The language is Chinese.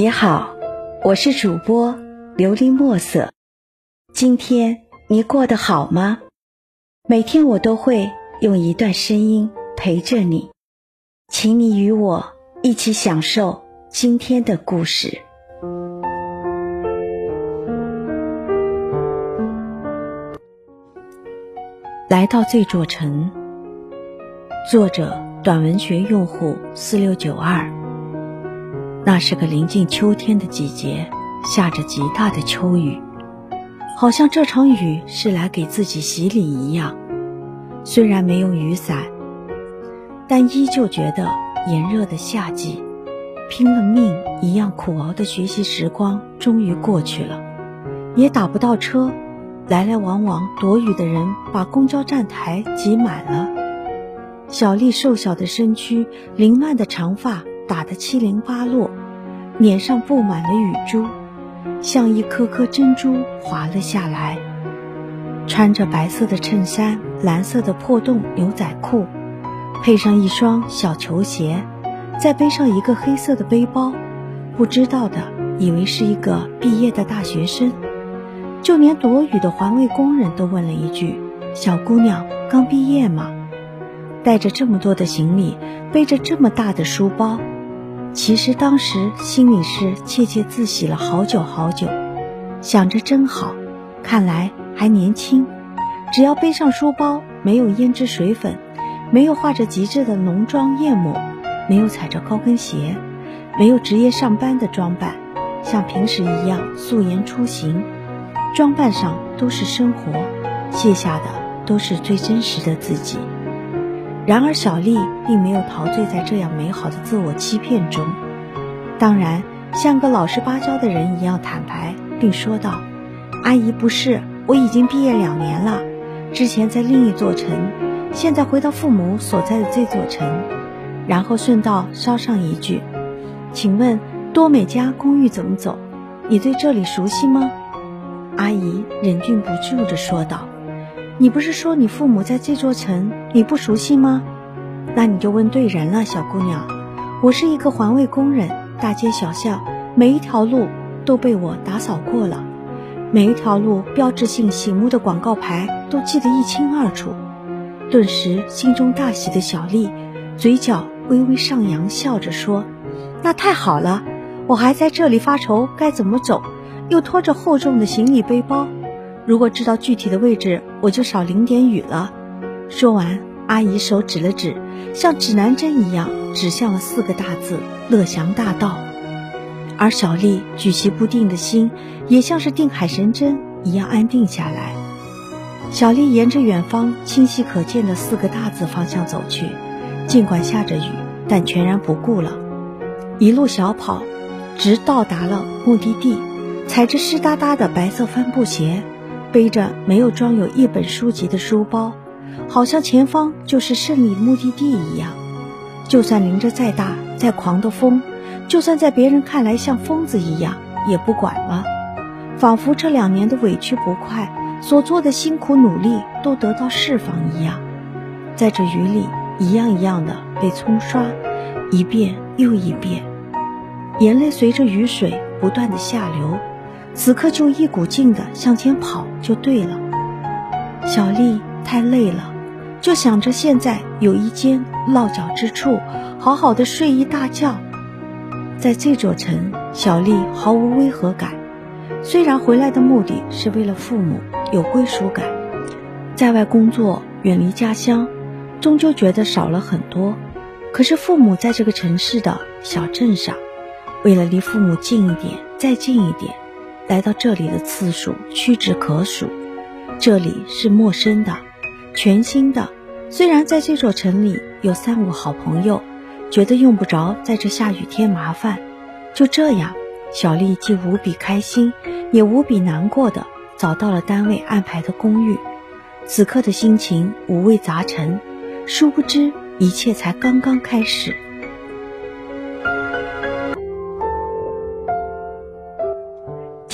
你好，我是主播琉璃墨色。今天你过得好吗？每天我都会用一段声音陪着你，请你与我一起享受今天的故事。来到这座城，作者短文学用户四六九二。那是个临近秋天的季节，下着极大的秋雨，好像这场雨是来给自己洗礼一样。虽然没有雨伞，但依旧觉得炎热的夏季，拼了命一样苦熬的学习时光终于过去了。也打不到车，来来往往躲雨的人把公交站台挤满了。小丽瘦小的身躯，凌乱的长发。打得七零八落，脸上布满了雨珠，像一颗颗珍珠滑了下来。穿着白色的衬衫、蓝色的破洞牛仔裤，配上一双小球鞋，再背上一个黑色的背包，不知道的以为是一个毕业的大学生。就连躲雨的环卫工人都问了一句：“小姑娘刚毕业吗？”带着这么多的行李，背着这么大的书包。其实当时心里是窃窃自喜了好久好久，想着真好，看来还年轻。只要背上书包，没有胭脂水粉，没有画着极致的浓妆艳抹，没有踩着高跟鞋，没有职业上班的装扮，像平时一样素颜出行，装扮上都是生活，卸下的都是最真实的自己。然而，小丽并没有陶醉在这样美好的自我欺骗中。当然，像个老实巴交的人一样坦白，并说道：“阿姨，不是，我已经毕业两年了，之前在另一座城，现在回到父母所在的这座城。”然后顺道捎上一句：“请问多美家公寓怎么走？你对这里熟悉吗？”阿姨忍俊不住地说道。你不是说你父母在这座城，你不熟悉吗？那你就问对人了，小姑娘。我是一个环卫工人，大街小巷每一条路都被我打扫过了，每一条路标志性醒目的广告牌都记得一清二楚。顿时心中大喜的小丽，嘴角微微上扬，笑着说：“那太好了，我还在这里发愁该怎么走，又拖着厚重的行李背包。”如果知道具体的位置，我就少淋点雨了。说完，阿姨手指了指，像指南针一样指向了四个大字“乐祥大道”。而小丽举棋不定的心，也像是定海神针一样安定下来。小丽沿着远方清晰可见的四个大字方向走去，尽管下着雨，但全然不顾了。一路小跑，直到达了目的地，踩着湿哒哒的白色帆布鞋。背着没有装有一本书籍的书包，好像前方就是胜利目的地一样。就算淋着再大再狂的风，就算在别人看来像疯子一样，也不管了。仿佛这两年的委屈不快，所做的辛苦努力都得到释放一样，在这雨里一样一样的被冲刷，一遍又一遍，眼泪随着雨水不断的下流。此刻就一股劲的向前跑就对了。小丽太累了，就想着现在有一间落脚之处，好好的睡一大觉。在这座城，小丽毫无违和感。虽然回来的目的是为了父母，有归属感，在外工作，远离家乡，终究觉得少了很多。可是父母在这个城市的小镇上，为了离父母近一点，再近一点。来到这里的次数屈指可数，这里是陌生的、全新的。虽然在这座城里有三五好朋友，觉得用不着在这下雨天麻烦。就这样，小丽既无比开心，也无比难过的找到了单位安排的公寓。此刻的心情五味杂陈，殊不知一切才刚刚开始。